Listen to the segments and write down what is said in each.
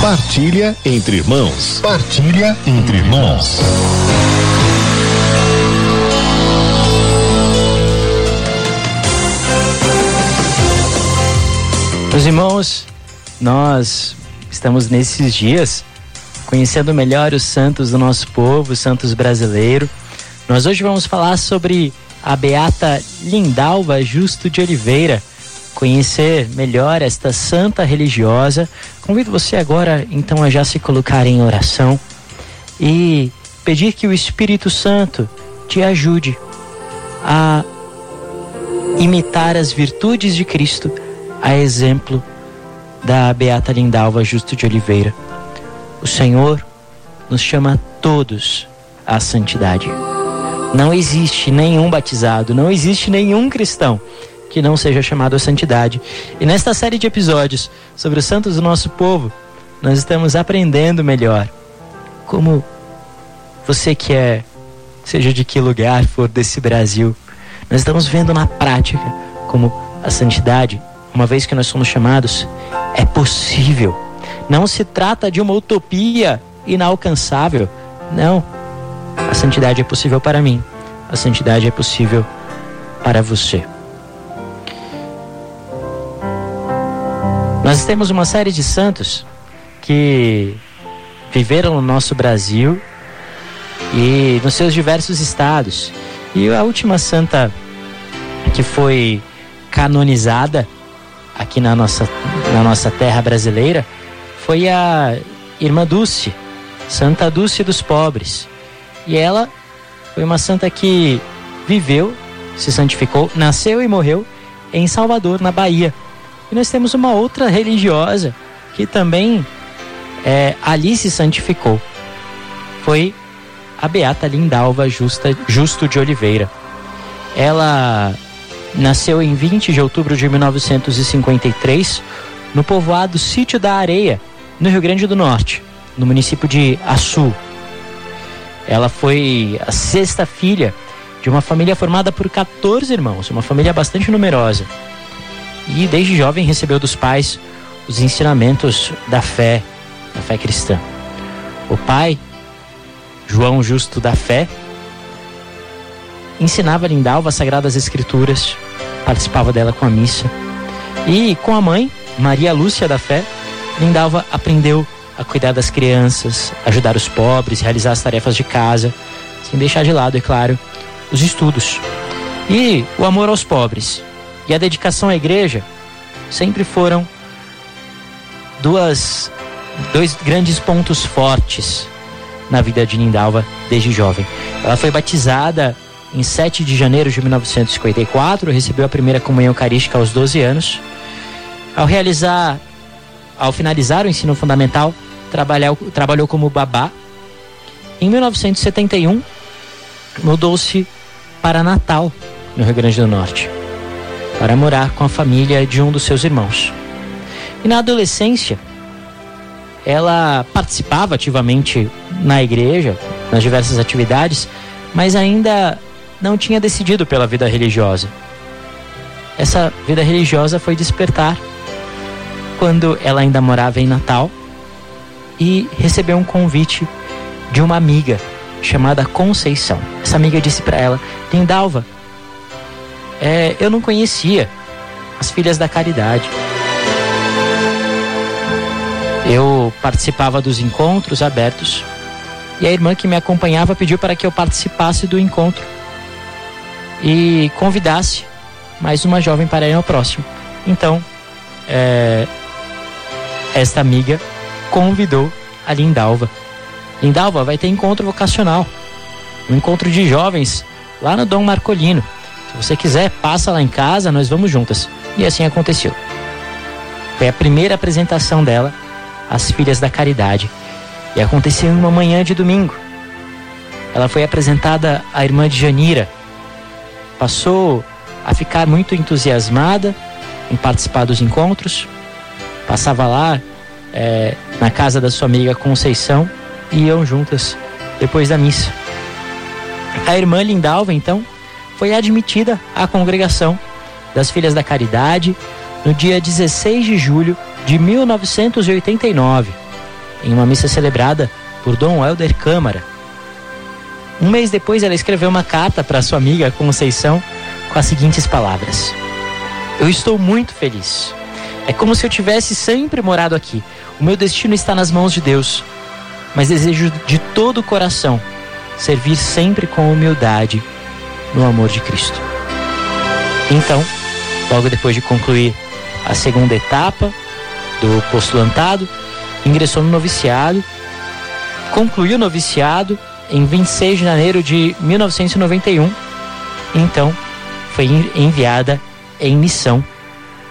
Partilha entre irmãos. Partilha entre irmãos. Meus irmãos, nós estamos nesses dias conhecendo melhor os santos do nosso povo, os santos brasileiros. Nós hoje vamos falar sobre a beata Lindalva Justo de Oliveira, conhecer melhor esta santa religiosa. Convido você agora então a já se colocar em oração e pedir que o Espírito Santo te ajude a imitar as virtudes de Cristo, a exemplo da beata Lindalva Justo de Oliveira. O Senhor nos chama todos à santidade. Não existe nenhum batizado, não existe nenhum cristão que não seja chamado à santidade. E nesta série de episódios sobre os santos do nosso povo, nós estamos aprendendo melhor como você que é, seja de que lugar for desse Brasil, nós estamos vendo na prática como a santidade, uma vez que nós somos chamados, é possível. Não se trata de uma utopia inalcançável. Não. A santidade é possível para mim. A santidade é possível para você. Temos uma série de santos que viveram no nosso Brasil e nos seus diversos estados. E a última santa que foi canonizada aqui na nossa, na nossa terra brasileira foi a irmã Dulce, Santa Dulce dos Pobres. E ela foi uma santa que viveu, se santificou, nasceu e morreu em Salvador, na Bahia. E nós temos uma outra religiosa que também é, ali se santificou. Foi a Beata Lindalva Justa, Justo de Oliveira. Ela nasceu em 20 de outubro de 1953 no povoado Sítio da Areia, no Rio Grande do Norte, no município de Açu. Ela foi a sexta filha de uma família formada por 14 irmãos, uma família bastante numerosa. E desde jovem recebeu dos pais os ensinamentos da fé, da fé cristã. O pai, João Justo da Fé, ensinava Lindalva as Sagradas Escrituras, participava dela com a missa. E com a mãe, Maria Lúcia da Fé, Lindalva aprendeu a cuidar das crianças, ajudar os pobres, realizar as tarefas de casa, sem deixar de lado, é claro, os estudos. E o amor aos pobres e a dedicação à igreja sempre foram duas, dois grandes pontos fortes na vida de Lindalva desde jovem. Ela foi batizada em 7 de janeiro de 1954, recebeu a primeira comunhão eucarística aos 12 anos. Ao realizar, ao finalizar o ensino fundamental, trabalhou, trabalhou como babá. Em 1971, mudou-se para Natal, no Rio Grande do Norte, para morar com a família de um dos seus irmãos. E na adolescência, ela participava ativamente na igreja, nas diversas atividades, mas ainda não tinha decidido pela vida religiosa. Essa vida religiosa foi despertar quando ela ainda morava em Natal e recebeu um convite de uma amiga chamada Conceição. Essa amiga disse para ela: Lindalva, é, eu não conhecia as Filhas da Caridade. Eu participava dos encontros abertos e a irmã que me acompanhava pediu para que eu participasse do encontro e convidasse mais uma jovem para ir ao próximo. Então, é, esta amiga convidou a Lindalva. Lindalva vai ter encontro vocacional, um encontro de jovens lá no Dom Marcolino. Se você quiser, passa lá em casa, nós vamos juntas. E assim aconteceu. Foi a primeira apresentação dela às Filhas da Caridade. E aconteceu em uma manhã de domingo. Ela foi apresentada à irmã de Janira. Passou a ficar muito entusiasmada em participar dos encontros. Passava lá é, na casa da sua amiga Conceição e iam juntas depois da missa. A irmã Lindalva, então, foi admitida à congregação das Filhas da Caridade no dia 16 de julho de 1989. em uma missa celebrada por Dom Helder Câmara. Um mês depois, ela escreveu uma carta para sua amiga Conceição com as seguintes palavras: Eu estou muito feliz. É como se eu tivesse sempre morado aqui. O meu destino está nas mãos de Deus. Mas desejo de todo o coração servir sempre com humildade no amor de Cristo. Então, logo depois de concluir a segunda etapa do postulantado, ingressou no noviciado, concluiu o noviciado em 26 de janeiro de 1991. Então, foi enviada em missão.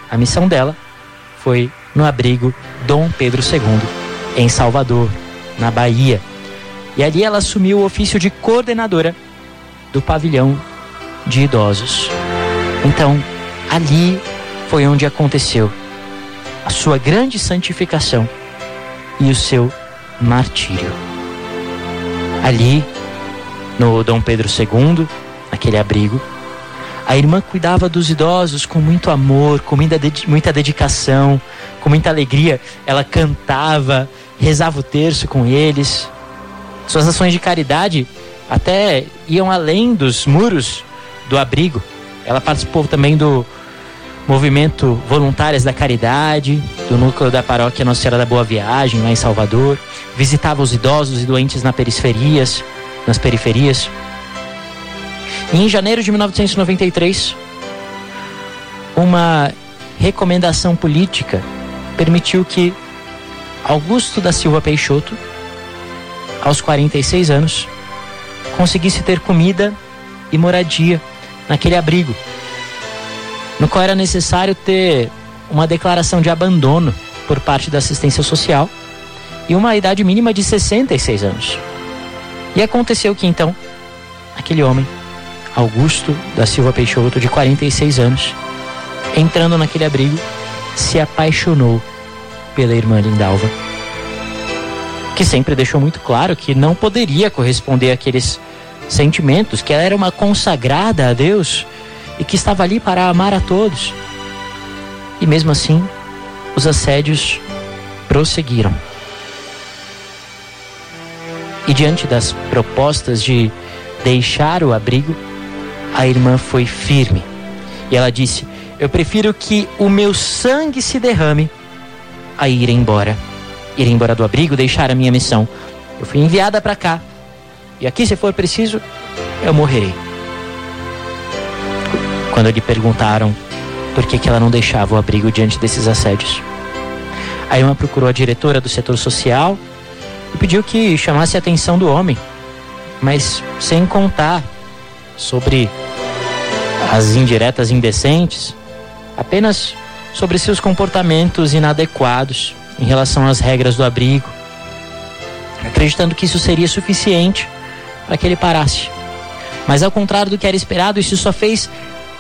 A missão dela foi no abrigo Dom Pedro II, em Salvador, na Bahia. E ali ela assumiu o ofício de coordenadora do pavilhão de idosos. Então, ali foi onde aconteceu a sua grande santificação e o seu martírio. Ali, no Dom Pedro II, naquele abrigo, a irmã cuidava dos idosos com muito amor, com muita dedicação, com muita alegria. Ela cantava, rezava o terço com eles. Suas ações de caridade até iam além dos muros do abrigo. Ela participou também do movimento Voluntárias da Caridade, do núcleo da paróquia Nossa Senhora da Boa Viagem, lá em Salvador. Visitava os idosos e doentes nas periferias, nas periferias. E em janeiro de 1993, uma recomendação política permitiu que Augusto da Silva Peixoto, aos 46 anos, conseguisse ter comida e moradia naquele abrigo, no qual era necessário ter uma declaração de abandono por parte da assistência social e uma idade mínima de 66 anos. E aconteceu que então, aquele homem Augusto da Silva Peixoto, de 46 anos, entrando naquele abrigo, se apaixonou pela irmã Lindalva, que sempre deixou muito claro que não poderia corresponder àqueles sentimentos, que ela era uma consagrada a Deus e que estava ali para amar a todos. E mesmo assim, os assédios prosseguiram. E diante das propostas de deixar o abrigo, a irmã foi firme e ela disse: Eu prefiro que o meu sangue se derrame a ir embora. Ir embora do abrigo, deixar a minha missão. Eu fui enviada para cá e aqui, se for preciso, eu morrerei. Quando lhe perguntaram por que, que ela não deixava o abrigo diante desses assédios, a irmã procurou a diretora do setor social e pediu que chamasse a atenção do homem, mas sem contar sobre as indiretas indecentes, apenas sobre seus comportamentos inadequados em relação às regras do abrigo, acreditando que isso seria suficiente para que ele parasse. Mas ao contrário do que era esperado, isso só fez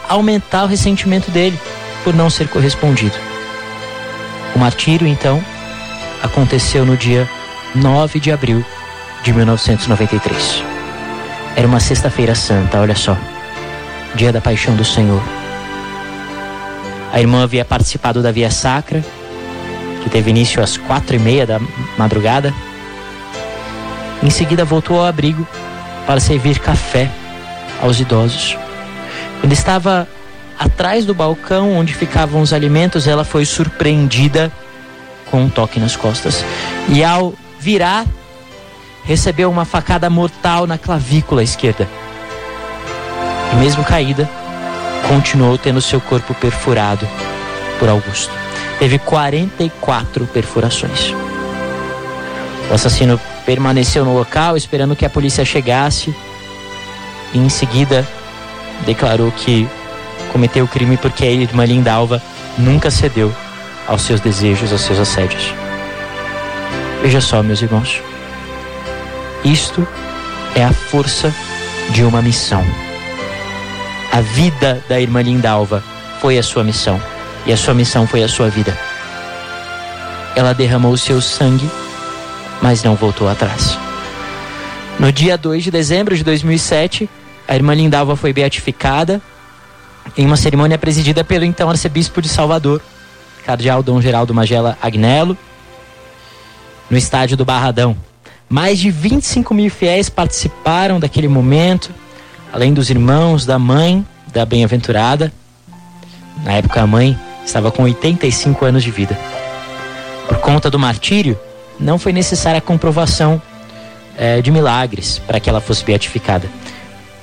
aumentar o ressentimento dele por não ser correspondido. O martírio, então, aconteceu no dia 9 de abril de 1993. Era uma sexta-feira santa, olha só. Dia da Paixão do Senhor. A irmã havia participado da Via Sacra, que teve início às quatro e meia da madrugada. Em seguida voltou ao abrigo para servir café aos idosos. Quando estava atrás do balcão onde ficavam os alimentos, ela foi surpreendida com um toque nas costas. E ao virar recebeu uma facada mortal na clavícula esquerda. E mesmo caída, continuou tendo seu corpo perfurado por Augusto. Teve 44 perfurações. O assassino permaneceu no local esperando que a polícia chegasse e em seguida declarou que cometeu o crime porque a irmã Lindalva nunca cedeu aos seus desejos, aos seus assédios. Veja só, meus irmãos. Isto é a força de uma missão. A vida da irmã Lindalva foi a sua missão e a sua missão foi a sua vida. Ela derramou o seu sangue, mas não voltou atrás. No dia 2 de dezembro de 2007, a irmã Lindalva foi beatificada em uma cerimônia presidida pelo então arcebispo de Salvador, cardeal Dom Geraldo Magela Agnello. no estádio do Barradão. Mais de 25 mil fiéis participaram daquele momento, além dos irmãos, da mãe da bem-aventurada. Na época, a mãe estava com 85 anos de vida. Por conta do martírio, não foi necessária a comprovação é, de milagres para que ela fosse beatificada.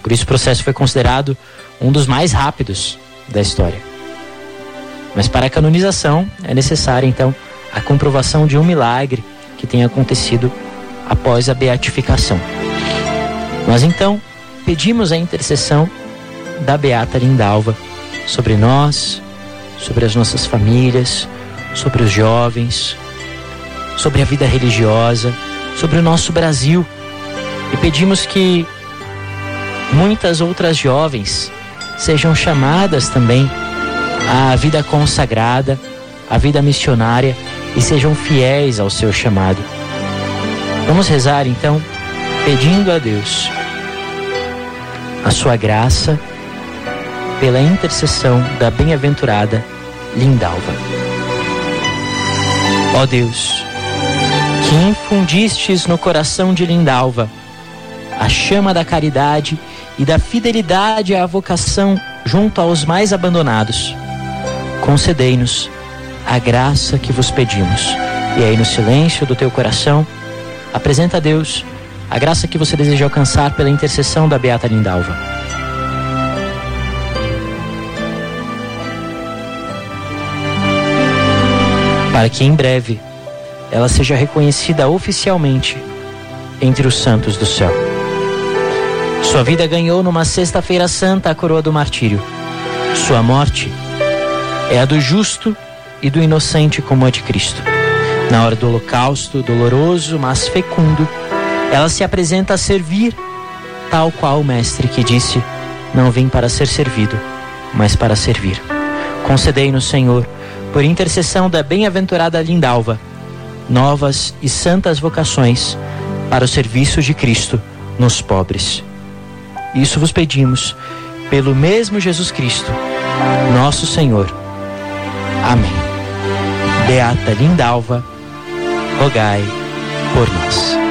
Por isso, o processo foi considerado um dos mais rápidos da história. Mas para a canonização é necessária, então, a comprovação de um milagre que tenha acontecido após a beatificação. Nós então pedimos a intercessão da Beata Lindalva sobre nós, sobre as nossas famílias, sobre os jovens, sobre a vida religiosa, sobre o nosso Brasil. E pedimos que muitas outras jovens sejam chamadas também à vida consagrada, à vida missionária e sejam fiéis ao seu chamado. Vamos rezar então, pedindo a Deus a sua graça pela intercessão da bem-aventurada Lindalva. Ó Deus, infundistes no coração de Lindalva a chama da caridade e da fidelidade à vocação junto aos mais abandonados, concedei-nos a graça que vos pedimos. E aí, no silêncio do teu coração, apresenta a Deus a graça que você deseja alcançar pela intercessão da Beata Lindalva. Para que em breve ela seja reconhecida oficialmente entre os santos do céu. Sua vida ganhou numa sexta-feira santa a coroa do martírio. Sua morte é a do justo e do inocente como a de Cristo. Na hora do holocausto, doloroso, mas fecundo, ela se apresenta a servir, tal qual o Mestre que disse: Não vim para ser servido, mas para servir. Concedei-nos, Senhor, por intercessão da bem-aventurada Lindalva, novas e santas vocações para o serviço de Cristo nos pobres. Isso vos pedimos, pelo mesmo Jesus Cristo, nosso Senhor. Amém. Beata Lindalva, rogai por nós.